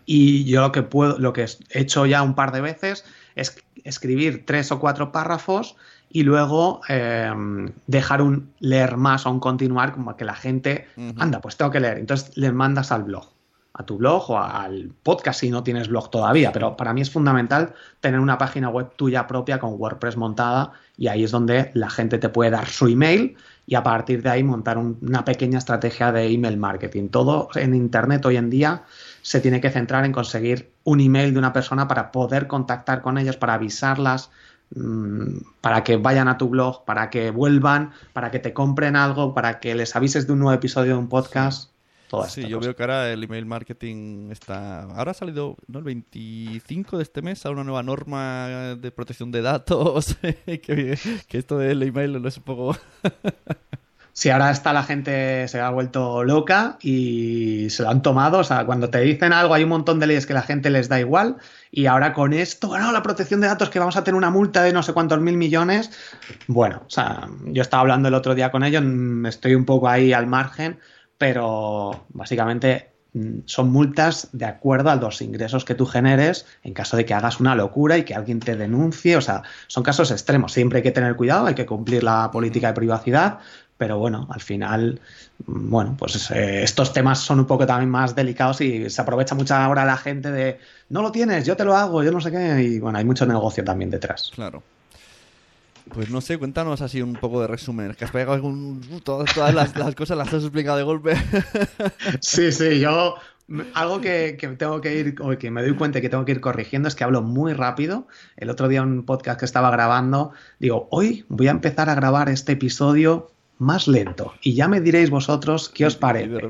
y yo lo que puedo, lo que he hecho ya un par de veces es escribir tres o cuatro párrafos y luego em, dejar un leer más o un continuar como que la gente, anda, pues tengo que leer. Entonces le mandas al blog, a tu blog o al podcast si no tienes blog todavía, pero para mí es fundamental tener una página web tuya propia con WordPress montada y ahí es donde la gente te puede dar su email y a partir de ahí montar una pequeña estrategia de email marketing. Todo en Internet hoy en día se tiene que centrar en conseguir un email de una persona para poder contactar con ellos, para avisarlas, para que vayan a tu blog, para que vuelvan, para que te compren algo, para que les avises de un nuevo episodio de un podcast. Todas sí, yo veo que ahora el email marketing está. Ahora ha salido ¿no? el 25 de este mes a una nueva norma de protección de datos. <laughs> que, que, esto del email no es un poco. Si ahora está la gente se ha vuelto loca y se lo han tomado, o sea, cuando te dicen algo hay un montón de leyes que la gente les da igual y ahora con esto, bueno, la protección de datos que vamos a tener una multa de no sé cuántos mil millones, bueno, o sea, yo estaba hablando el otro día con ellos, mm, estoy un poco ahí al margen, pero básicamente mm, son multas de acuerdo a los ingresos que tú generes en caso de que hagas una locura y que alguien te denuncie. O sea, son casos extremos. Siempre hay que tener cuidado, hay que cumplir la política de privacidad, pero bueno, al final, bueno, pues eh, estos temas son un poco también más delicados y se aprovecha mucho ahora la gente de, no lo tienes, yo te lo hago, yo no sé qué, y bueno, hay mucho negocio también detrás. Claro. Pues no sé, cuéntanos así un poco de resumen. Que has pegado algún, todas, <laughs> las, cosas las has explicado de golpe. <laughs> Sí, sí, yo algo que, que, tengo que ir, o que me doy cuenta que tengo que ir corrigiendo es que hablo muy rápido. El otro día un podcast que estaba grabando, digo, hoy voy a empezar a grabar este episodio más lento. Y ya me diréis vosotros qué os parece.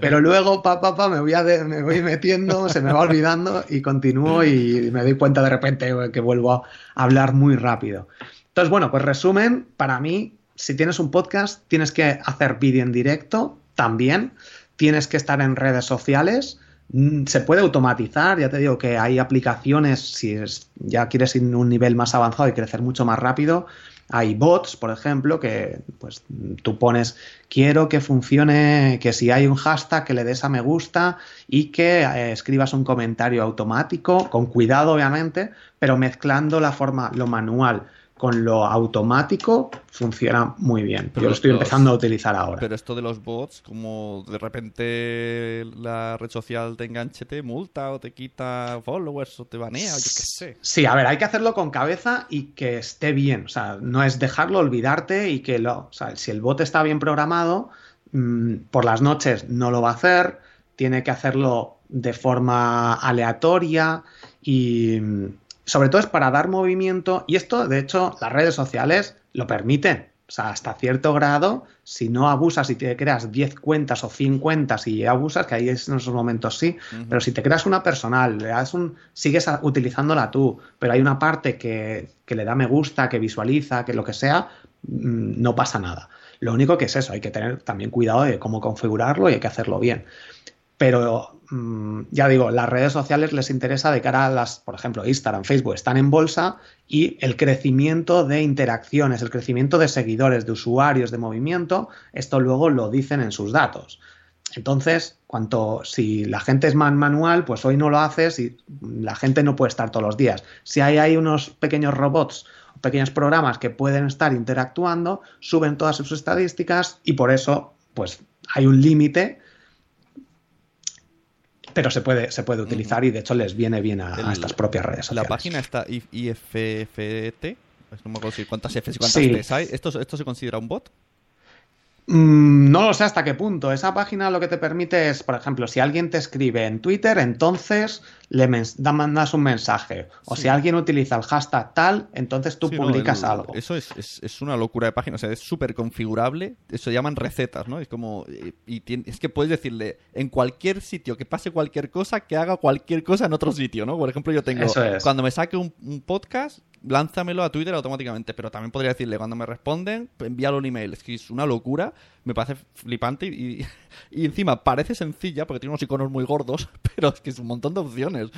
Pero luego, pa, pa, pa, me, voy a me voy metiendo, se me va olvidando y continúo y me doy cuenta de repente que vuelvo a hablar muy rápido. Entonces, bueno, pues resumen, para mí, si tienes un podcast, tienes que hacer vídeo en directo también, tienes que estar en redes sociales, mm, se puede automatizar, ya te digo que hay aplicaciones, si ya quieres ir a un nivel más avanzado y crecer mucho más rápido, hay bots, por ejemplo, que pues tú pones quiero que funcione, que si hay un hashtag que le des a me gusta y que eh, escribas un comentario automático, con cuidado obviamente, pero mezclando la forma, lo manual con lo automático funciona muy bien. Pero Yo lo estoy los- empezando a utilizar ahora. Pero esto de los bots, como de repente la red social te enganche, te multa o te quita followers o te banea o yo qué sé. Sí, a ver, hay que hacerlo con cabeza y que esté bien. O sea, no es dejarlo, olvidarte y que lo. O sea, si el bot está bien programado, mm, por las noches no lo va a hacer, tiene que hacerlo de forma aleatoria y mm, sobre todo es para dar movimiento. Y esto, de hecho, las redes sociales lo permiten. O sea, hasta cierto grado, si no abusas y te creas 10 cuentas o 100 cuentas y abusas, que ahí es en esos momentos sí, pero si te creas una personal, le das un, sigues utilizándola tú, pero hay una parte que, que le da me gusta, que visualiza, que lo que sea, mm, no pasa nada. Lo único que es eso, hay que tener también cuidado de cómo configurarlo y hay que hacerlo bien. Pero mm, ya digo, las redes sociales les interesa de cara a las, por ejemplo, Instagram, Facebook, están en bolsa y el crecimiento de interacciones, el crecimiento de seguidores, de usuarios, de movimiento, esto luego lo dicen en sus datos. Entonces, cuanto si la gente es más manual, pues hoy no lo haces y la gente no puede estar todos los días. Si hay, hay unos pequeños robots, pequeños programas que pueden estar interactuando, suben todas sus estadísticas y por eso, pues hay un límite pero se puede, se puede utilizar y de hecho les viene bien a, estas propias redes La sociales. página está IFFT. No me acuerdo si cuántas Fs y cuántas Sí. Ts hay. ¿Esto, ¿Esto se considera un bot? Mm, no lo sé hasta qué punto. Esa página lo que te permite es, por ejemplo, si alguien te escribe en Twitter, entonces le mandas un mensaje. O Sí. si alguien utiliza el hashtag tal, entonces tú Sí, no, publicas el- algo. Eso es, es- es una locura de página. O sea, es súper configurable. Eso llaman recetas, ¿no? Es como. Y, y es que puedes decirle en cualquier sitio que pase cualquier cosa, que haga cualquier cosa en otro sitio, ¿no? Por ejemplo, yo tengo. Es. Cuando me saque un, un podcast, lánzamelo a Twitter automáticamente. Pero también podría decirle, cuando me responden, envíalo un email. Es que es una locura. Me parece flipante y, <laughs> y encima parece sencilla porque tiene unos iconos muy gordos, <laughs> pero es que es un montón de opciones.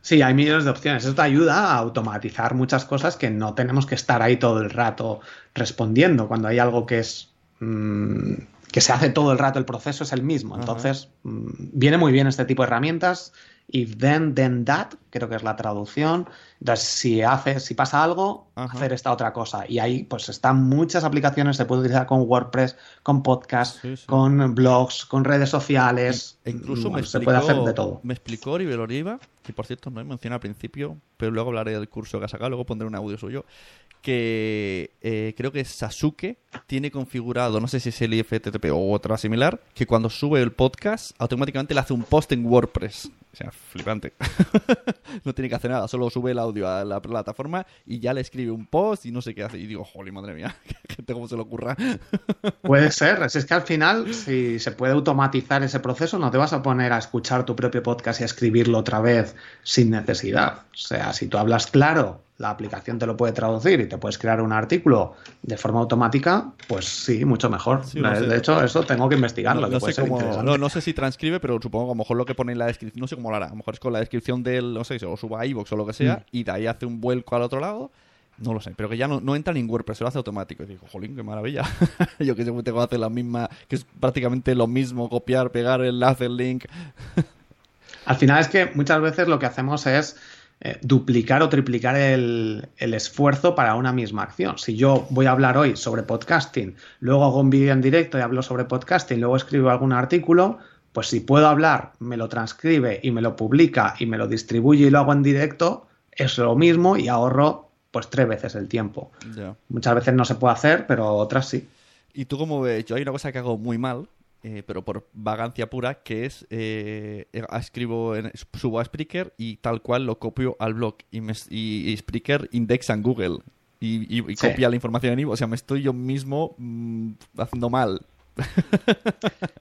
Sí, hay millones de opciones. Eso te ayuda a automatizar muchas cosas que no tenemos que estar ahí todo el rato respondiendo. Cuando hay algo que es mm, que se hace todo el rato, el proceso es el mismo. Entonces, mm, viene muy bien este tipo de herramientas. If then, then that, creo que es la traducción. Entonces, si hace, si pasa algo, Ajá. hacer esta otra cosa. Y ahí, pues, están muchas aplicaciones. Se puede utilizar con WordPress, con podcast, Sí, sí. con blogs, con redes sociales. E incluso Mm, me se puede hacer de todo. Me explicó Oribe Oliva, que por cierto no he mencionado al principio, pero luego hablaré del curso que ha sacado, luego pondré un audio suyo, que eh, creo que Sasuke tiene configurado, no sé si es el IFTTP o otra similar, que cuando sube el podcast automáticamente le hace un post en WordPress. O sea, flipante. <laughs> no tiene que hacer nada, solo sube el audio a la plataforma y ya le escribe un post y no sé qué hace. Y digo, joder, madre mía, <laughs> que gente cómo se le ocurra. <laughs> Puede ser, es que al final, si se puede automatizar ese proceso, no te vas a poner a escuchar tu propio podcast y a escribirlo otra vez sin necesidad. O sea, si tú hablas claro, la aplicación te lo puede traducir y te puedes crear un artículo de forma automática, pues sí, mucho mejor. Sí, no sé. de hecho, eso tengo que investigarlo. No, sé ser cómo, interesante. no, no sé si transcribe, pero supongo que a lo mejor lo que pone en la descripción, no sé cómo lo hará, a lo mejor es con la descripción del, no sé, si lo suba a iVoox o lo que sea, Mm. y de ahí hace un vuelco al otro lado, no lo sé, pero que ya no, no entra en WordPress, se lo hace automático. Y digo, jolín, qué maravilla. <laughs> Yo que sé, tengo que hacer la misma, que es prácticamente lo mismo, copiar, pegar el enlace, el link. Al final es que muchas veces lo que hacemos es eh, duplicar o triplicar el, el esfuerzo para una misma acción. Si yo voy a hablar hoy sobre podcasting, luego hago un vídeo en directo y hablo sobre podcasting, luego escribo algún artículo, pues si puedo hablar, me lo transcribe y me lo publica y me lo distribuye y lo hago en directo, es lo mismo y ahorro pues tres veces el tiempo. Muchas veces no se puede hacer, pero otras sí. Y tú como ves, yo hay una cosa que hago muy mal, eh, pero por vagancia pura, que es eh, eh, escribo, en, subo a Spreaker y tal cual lo copio al blog y, me, y, y Spreaker indexa en Google y, y- y Sí. copia la información en iVoox. O sea, me estoy yo mismo mm, haciendo mal. <laughs>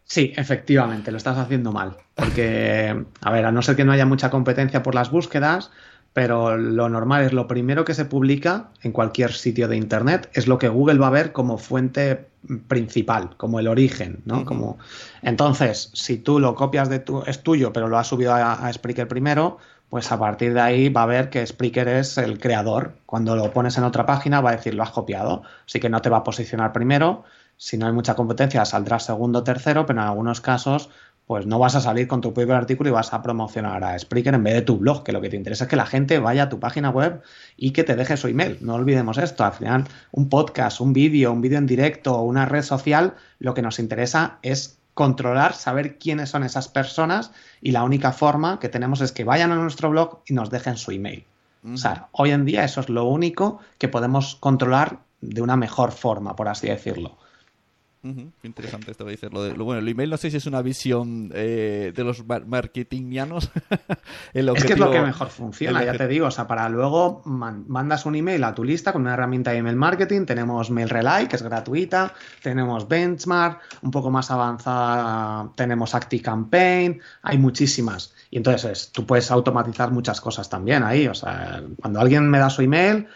Sí, efectivamente, lo estás haciendo mal. Porque, a ver, a no ser que no haya mucha competencia por las búsquedas, pero lo normal es lo primero que se publica en cualquier sitio de Internet es lo que Google va a ver como fuente principal, como el origen, ¿no? Como... Entonces, si tú lo copias de tu, es tuyo, pero lo has subido a, a Spreaker primero, pues a partir de ahí va a ver que Spreaker es el creador. Cuando lo pones en otra página va a decir lo has copiado, así que no te va a posicionar primero. Si no hay mucha competencia, saldrá segundo o tercero, pero en algunos casos pues no vas a salir con tu propio artículo y vas a promocionar a Spreaker en vez de tu blog, que lo que te interesa es que la gente vaya a tu página web y que te deje su email. No olvidemos esto, al final un podcast, un vídeo, un vídeo en directo o una red social, lo que nos interesa es controlar, saber quiénes son esas personas y la única forma que tenemos es que vayan a nuestro blog y nos dejen su email. O sea, hoy en día eso es lo único que podemos controlar de una mejor forma, por así decirlo. Qué interesante esto que dices. Lo, de, lo bueno, el email no sé si es una visión eh, de los marketingianos. <laughs> es que es lo que mejor funciona, ya te digo. O sea, para luego mandas un email a tu lista con una herramienta de email marketing. Tenemos MailRelay, que es gratuita. Tenemos Benchmark, un poco más avanzada. Tenemos ActiveCampaign. Hay muchísimas. Y entonces tú puedes automatizar muchas cosas también ahí. O sea, cuando alguien me da su email,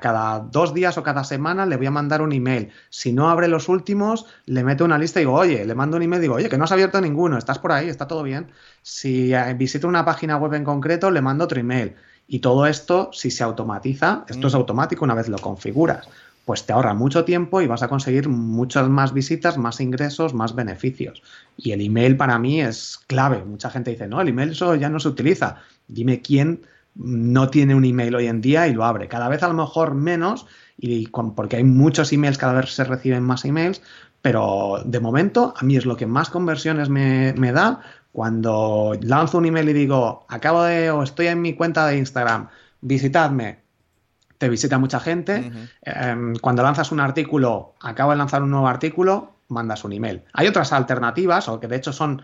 cada dos días o cada semana le voy a mandar un email. Si no abre los últimos, le meto una lista y digo, oye, le mando un email y digo, oye, que no has abierto ninguno, estás por ahí, está todo bien. Si eh, visito una página web en concreto, le mando otro email. Y todo esto, si se automatiza, esto es mm. automático una vez lo configuras, pues te ahorra mucho tiempo y vas a conseguir muchas más visitas, más ingresos, más beneficios. Y el email para mí es clave. Mucha gente dice, no, el email eso ya no se utiliza. Dime quién no tiene un email hoy en día y lo abre. Cada vez a lo mejor menos, y porque hay muchos emails, cada vez se reciben más emails, pero de momento a mí es lo que más conversiones me, da cuando lanzo un email y digo, acabo de, o estoy en mi cuenta de Instagram, visitadme, te visita mucha gente. Em, cuando lanzas un artículo, acabo de lanzar un nuevo artículo, mandas un email. Hay otras alternativas, o que de hecho son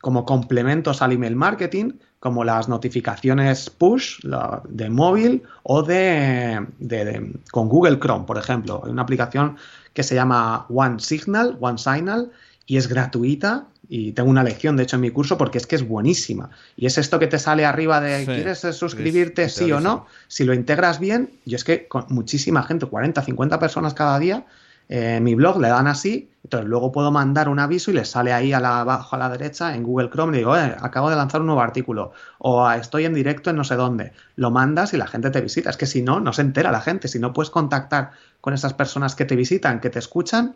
como complementos al email marketing, como las notificaciones push de móvil o de, con Google Chrome, por ejemplo. Hay una aplicación que se llama One Signal, One Signal, y es gratuita. Y tengo una lección, de hecho, en mi curso porque es que es buenísima. Y es esto que te sale arriba de ¿quieres suscribirte sí o no? Si lo integras bien, yo es que con muchísima gente, 40, 50 personas cada día, eh, mi blog, le dan así, entonces luego puedo mandar un aviso y les sale ahí a la, abajo a la derecha en Google Chrome, le digo, eh, acabo de lanzar un nuevo artículo o ah, estoy en directo en no sé dónde. Lo mandas y la gente te visita. Es que si no, no se entera la gente. Si no puedes contactar con esas personas que te visitan, que te escuchan,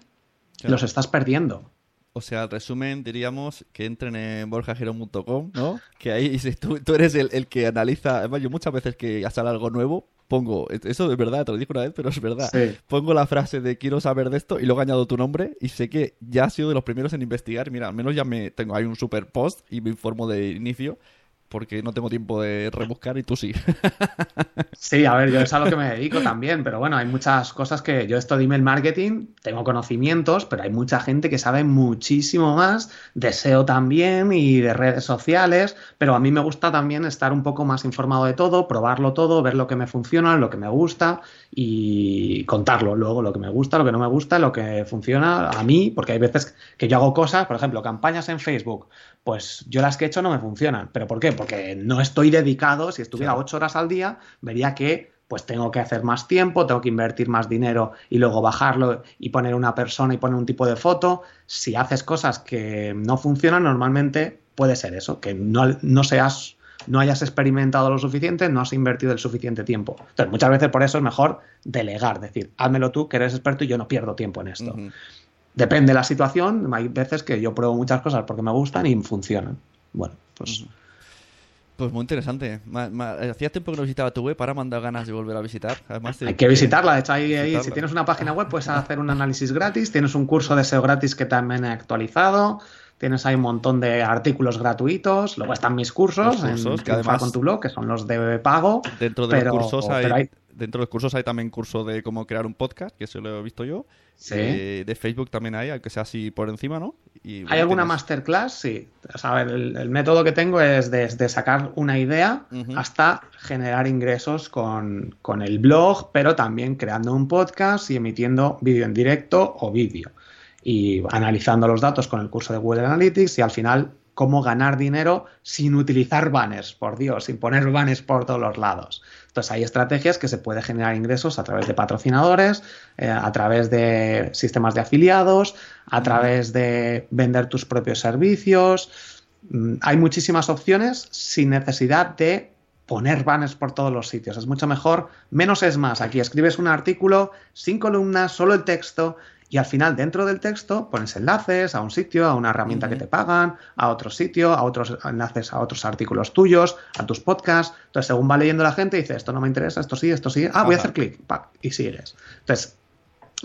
los estás perdiendo. O sea, resumen, diríamos que entren en borjagiro.com, ¿no? Que ahí <laughs> tú, tú eres el, el, que analiza. Además, yo muchas veces que sale algo nuevo, pongo, eso es verdad, te lo digo una vez, pero es verdad. Pongo la frase de quiero saber de esto y luego añado tu nombre y sé que ya has sido de los primeros en investigar. Mira, al menos ya me tengo ahí un super post y me informo de inicio porque no tengo tiempo de rebuscar y tú sí. <laughs> Sí, a ver, yo es a lo que me dedico también, pero bueno, hay muchas cosas que yo esto de email marketing, tengo conocimientos, pero hay mucha gente que sabe muchísimo más, deseo también y de redes sociales, pero a mí me gusta también estar un poco más informado de todo, probarlo todo, ver lo que me funciona, lo que me gusta y contarlo luego, lo que me gusta, lo que no me gusta, lo que funciona a mí, porque hay veces que yo hago cosas, por ejemplo, campañas en Facebook, pues yo las que he hecho no me funcionan. ¿Pero por qué? Porque no estoy dedicado, si estuviera ocho horas al día, vería que pues tengo que hacer más tiempo, tengo que invertir más dinero y luego bajarlo y poner una persona y poner un tipo de foto. Si haces cosas que no funcionan, normalmente puede ser eso, que no, no seas no hayas experimentado lo suficiente, no has invertido el suficiente tiempo. Entonces, muchas veces por eso es mejor delegar, decir, házmelo tú, que eres experto y yo no pierdo tiempo en esto. Depende de la situación, hay veces que yo pruebo muchas cosas porque me gustan y funcionan. Bueno, pues... Pues muy interesante. Hacía tiempo que no visitaba tu web, ahora me han dado ganas de volver a visitar. Hay que visitarla. De hecho, ahí, si tienes una página web, puedes hacer un análisis gratis. Tienes un curso de SEO gratis que también he actualizado. Tienes ahí un montón de artículos gratuitos. Luego están mis cursos, en, que además, con tu blog, que son los de pago. Dentro de los cursos hay, dentro de los cursos hay también curso de cómo crear un podcast, que eso lo he visto yo. Sí. Eh, de Facebook también hay, aunque sea así por encima, ¿no? ¿Hay alguna masterclass? Sí. O el, método que tengo es desde sacar una idea hasta generar ingresos con, con, el blog, pero también creando un podcast y emitiendo vídeo en directo o vídeo. Y analizando los datos con el curso de Google Analytics y al final cómo ganar dinero sin utilizar banners, por Dios, sin poner banners por todos los lados. Entonces hay estrategias que se puede generar ingresos a través de patrocinadores, eh, a través de sistemas de afiliados, a través de vender tus propios servicios. Mm, hay muchísimas opciones sin necesidad de poner banners por todos los sitios. Es mucho mejor, menos es más. Aquí escribes un artículo, sin columnas, solo el texto y al final dentro del texto pones enlaces a un sitio, a una herramienta que te pagan, a otro sitio, a otros enlaces a otros artículos tuyos, a tus podcasts. Entonces, según va leyendo la gente, dice, esto no me interesa, esto sí, esto sí. Ah, voy a hacer clic, y sigues. Entonces,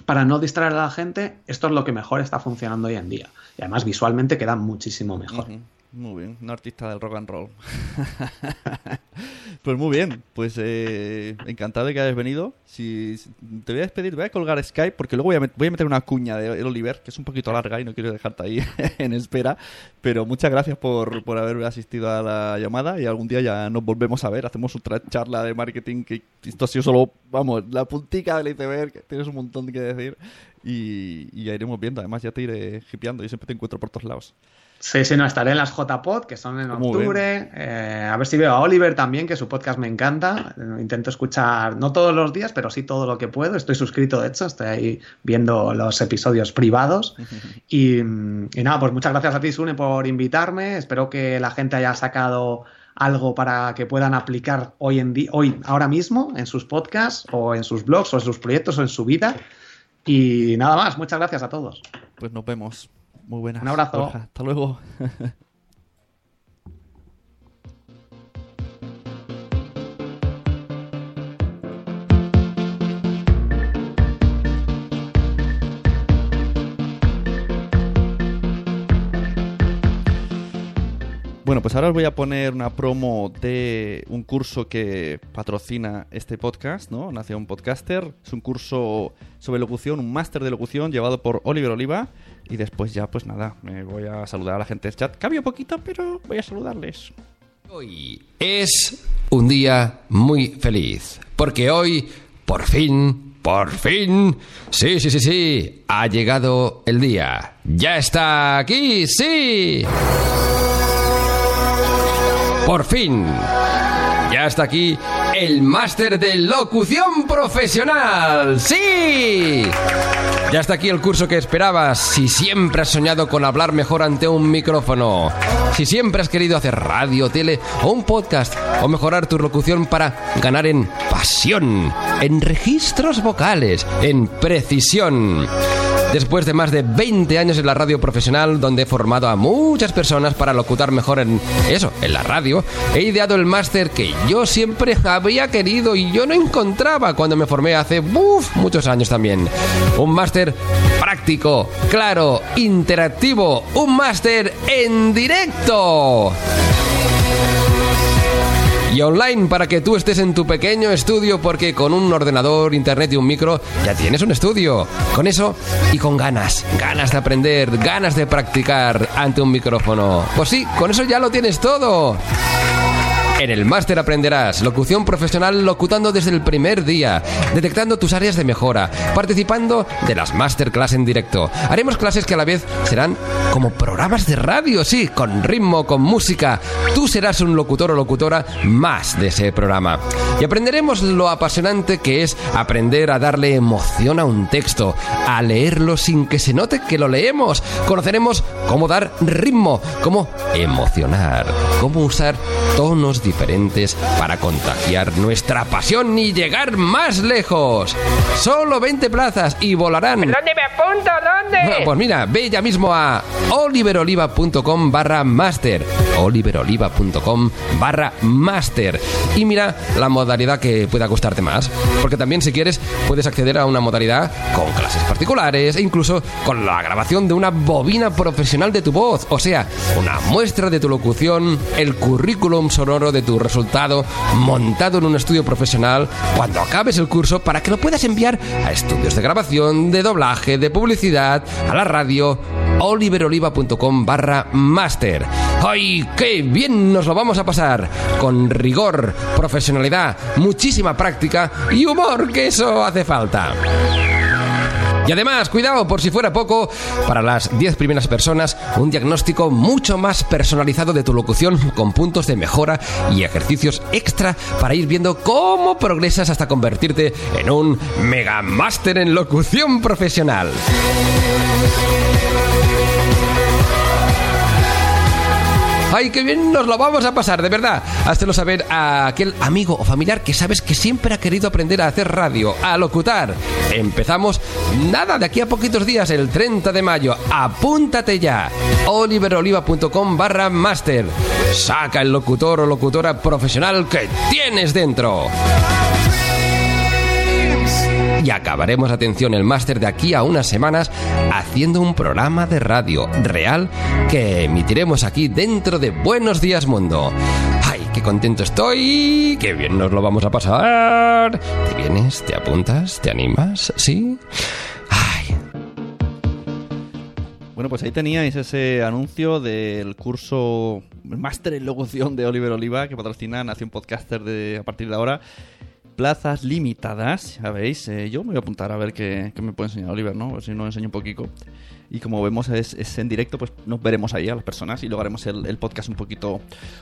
para no distraer a la gente, esto es lo que mejor está funcionando hoy en día. Y además visualmente queda muchísimo mejor. Muy bien, un artista del rock and roll. <laughs> pues muy bien, pues eh, encantado de que hayas venido. Si, te voy a despedir, voy a colgar Skype porque luego voy a, voy a meter una cuña de Oliver, que es un poquito larga y no quiero dejarte ahí <laughs> en espera. Pero muchas gracias por, por haber asistido a la llamada y algún día ya nos volvemos a ver. Hacemos otra charla de marketing que esto ha sido solo, vamos, la puntica del iceberg, que tienes un montón que decir y, y ya iremos viendo. Además ya te iré hipeando y siempre te encuentro por todos lados. Sí, sí, no, estaré en las JPod, que son en octubre. Eh, a ver si veo a Oliver también, que su podcast me encanta. Intento escuchar, no todos los días, pero sí todo lo que puedo. Estoy suscrito, de hecho, estoy ahí viendo los episodios privados. <laughs> Y, nada, pues muchas gracias a ti, Sune, por invitarme. Espero que la gente haya sacado algo para que puedan aplicar hoy en día, hoy, ahora mismo, en sus podcasts, o en sus blogs, o en sus proyectos, o en su vida. Y nada más, muchas gracias a todos. Pues nos vemos. Muy buenas. Un abrazo. Hasta luego. Bueno, pues ahora os voy a poner una promo de un curso que patrocina este podcast, ¿no? Nació un podcaster. Es un curso sobre locución, un máster de locución llevado por Oliver Oliva. Y después ya, pues nada, me voy a saludar a la gente del chat. Cambio poquito, pero voy a saludarles. Hoy es un día muy feliz, porque hoy, por fin, por fin, sí, sí, sí, sí, ha llegado el día. Ya está aquí, sí. Por fin. Ya está aquí el máster de locución profesional. ¡Sí! Ya está aquí el curso que esperabas. Si siempre has soñado con hablar mejor ante un micrófono. Si siempre has querido hacer radio, tele o un podcast. O mejorar tu locución para ganar en pasión, en registros vocales, en precisión después de más de 20 años en la radio profesional, donde he formado a muchas personas para locutar mejor en eso, en la radio, he ideado el máster que yo siempre <laughs> había querido y yo no encontraba cuando me formé hace muchos años también. Un máster práctico, claro, interactivo, un máster en directo y online para que tú estés en tu pequeño estudio porque con un ordenador, internet y un micro ya tienes un estudio. Con eso y con ganas, ganas de aprender, ganas de practicar ante un micrófono. Pues sí, con eso ya lo tienes todo. En el máster aprenderás locución profesional locutando desde el primer día, detectando tus áreas de mejora, participando de las masterclass en directo. Haremos clases que a la vez serán como programas de radio, sí, con ritmo, con música. Tú serás un locutor o locutora más de ese programa. Y aprenderemos lo apasionante que es aprender a darle emoción a un texto, a leerlo sin que se note que lo leemos. Conoceremos cómo dar ritmo, cómo emocionar, cómo usar tonos diferentes para contagiar nuestra pasión y llegar más lejos. Solo 20 plazas y volarán. ¿Dónde me apunto? ¿Dónde? Pues mira, ve ya mismo a oliveroliva.com barra master. oliveroliva.com barra master. Y mira la modalidad que pueda costarte más. Porque también si quieres puedes acceder a una modalidad con clases particulares e incluso con la grabación de una bobina profesional de tu voz. O sea, una muestra de tu locución, el currículum sonoro de tu resultado montado en un estudio profesional cuando acabes el curso para que lo puedas enviar a estudios de grabación, de doblaje, de publicidad, a la radio oliveroliva.com barra master. ¡Ay, qué bien nos lo vamos a pasar! Con rigor, profesionalidad, muchísima práctica y humor, que eso hace falta. Y además, cuidado, por si fuera poco, para las 10 primeras personas, un diagnóstico mucho más personalizado de tu locución con puntos de mejora y ejercicios extra para ir viendo cómo progresas hasta convertirte en un mega máster en locución profesional. ¡Ay, qué bien nos lo vamos a pasar, de verdad! Háztelo saber a aquel amigo o familiar que sabes que siempre ha querido aprender a hacer radio, a locutar. Empezamos, nada, de aquí a poquitos días, el 30 de mayo. ¡Apúntate ya! oliveroliva.com barra master. Saca el locutor o locutora profesional que tienes dentro. Y acabaremos, atención, el máster de aquí a unas semanas haciendo un programa de radio real que emitiremos aquí dentro de Buenos Días Mundo. ¡Ay, qué contento estoy! ¡Qué bien nos lo vamos a pasar! ¿Te vienes? ¿Te apuntas? ¿Te animas? ¿Sí? ¡Ay! Bueno, pues ahí teníais ese anuncio del curso Máster en Locución de Oliver Oliva que patrocina Nación Podcaster de, a partir de ahora plazas limitadas, ya veis. Eh, yo me voy a apuntar a ver qué, me puede enseñar Oliver, ¿no? A ver si nos enseña un poquito. Y como vemos es, en directo, pues nos veremos ahí a las personas y luego haremos el, podcast un poquito,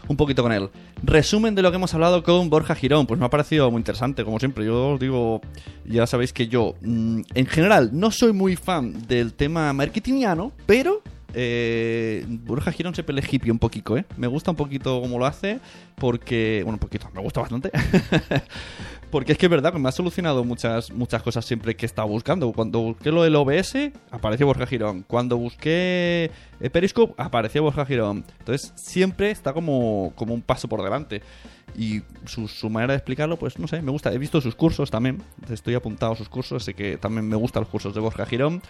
un poquito con él. Resumen de lo que hemos hablado con Borja Girón. Pues me ha parecido muy interesante, como siempre. Yo os digo, ya sabéis que yo, mmm, en general, no soy muy fan del tema marketingiano, pero eh, Borja Girón siempre le hippie un poquito, ¿eh? Me gusta un poquito cómo lo hace, porque. Bueno, un poquito, me gusta bastante. <laughs> porque es que es verdad que me ha solucionado muchas, muchas cosas siempre que estaba buscando. Cuando busqué lo del OBS, apareció Borja Girón. Cuando busqué Periscope, apareció Borja Girón. Entonces, siempre está como, como un paso por delante. Y su, su, manera de explicarlo, pues no sé, me gusta. He visto sus cursos también. Estoy apuntado a sus cursos, así que también me gustan los cursos de Borja Girón.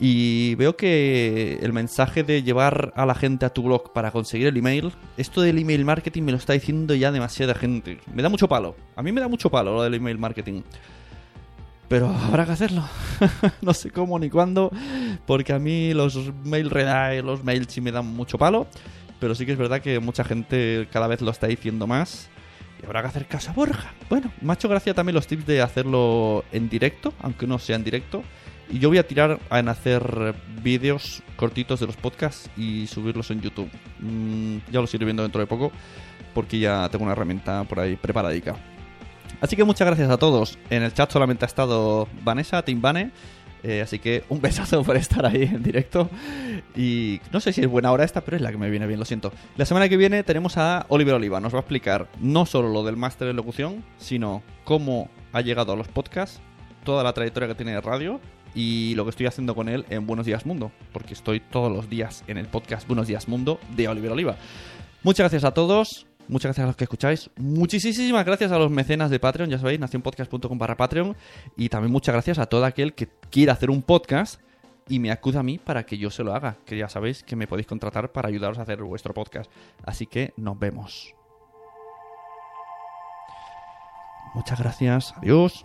Y veo que el mensaje de llevar a la gente a tu blog para conseguir el email, esto del email marketing me lo está diciendo ya demasiada gente. Me da mucho palo. A mí me da mucho palo lo del email marketing. Pero habrá que hacerlo. <laughs> no sé cómo ni cuándo, porque a mí los mail redai, los mails sí me dan mucho palo. Pero sí que es verdad que mucha gente cada vez lo está diciendo más. Y habrá que hacer caso a Borja. Bueno, me ha hecho gracia también los tips de hacerlo en directo, aunque no sea en directo. Y yo voy a tirar en hacer vídeos cortitos de los podcasts y subirlos en YouTube. Mm, ya los iré viendo dentro de poco porque ya tengo una herramienta por ahí preparadica. Así que muchas gracias a todos. En el chat solamente ha estado Vanessa, Team Vane. Eh, así que un <laughs> besazo por estar ahí en directo. Y no sé si es buena hora esta, pero es la que me viene bien, lo siento. La semana que viene tenemos a Oliver Oliva. Nos va a explicar no solo lo del máster de locución, sino cómo ha llegado a los podcasts, toda la trayectoria que tiene de radio y lo que estoy haciendo con él en Buenos Días Mundo, porque estoy todos los días en el podcast Buenos Días Mundo de Oliver Oliva. Muchas gracias a todos, muchas gracias a los que escucháis, muchísimas gracias a los mecenas de Patreon, ya sabéis, nacionpodcast.com barra Patreon, y también muchas gracias a todo aquel que quiera hacer un podcast y me acuda a mí para que yo se lo haga, que ya sabéis que me podéis contratar para ayudaros a hacer vuestro podcast. Así que nos vemos. Muchas gracias, adiós.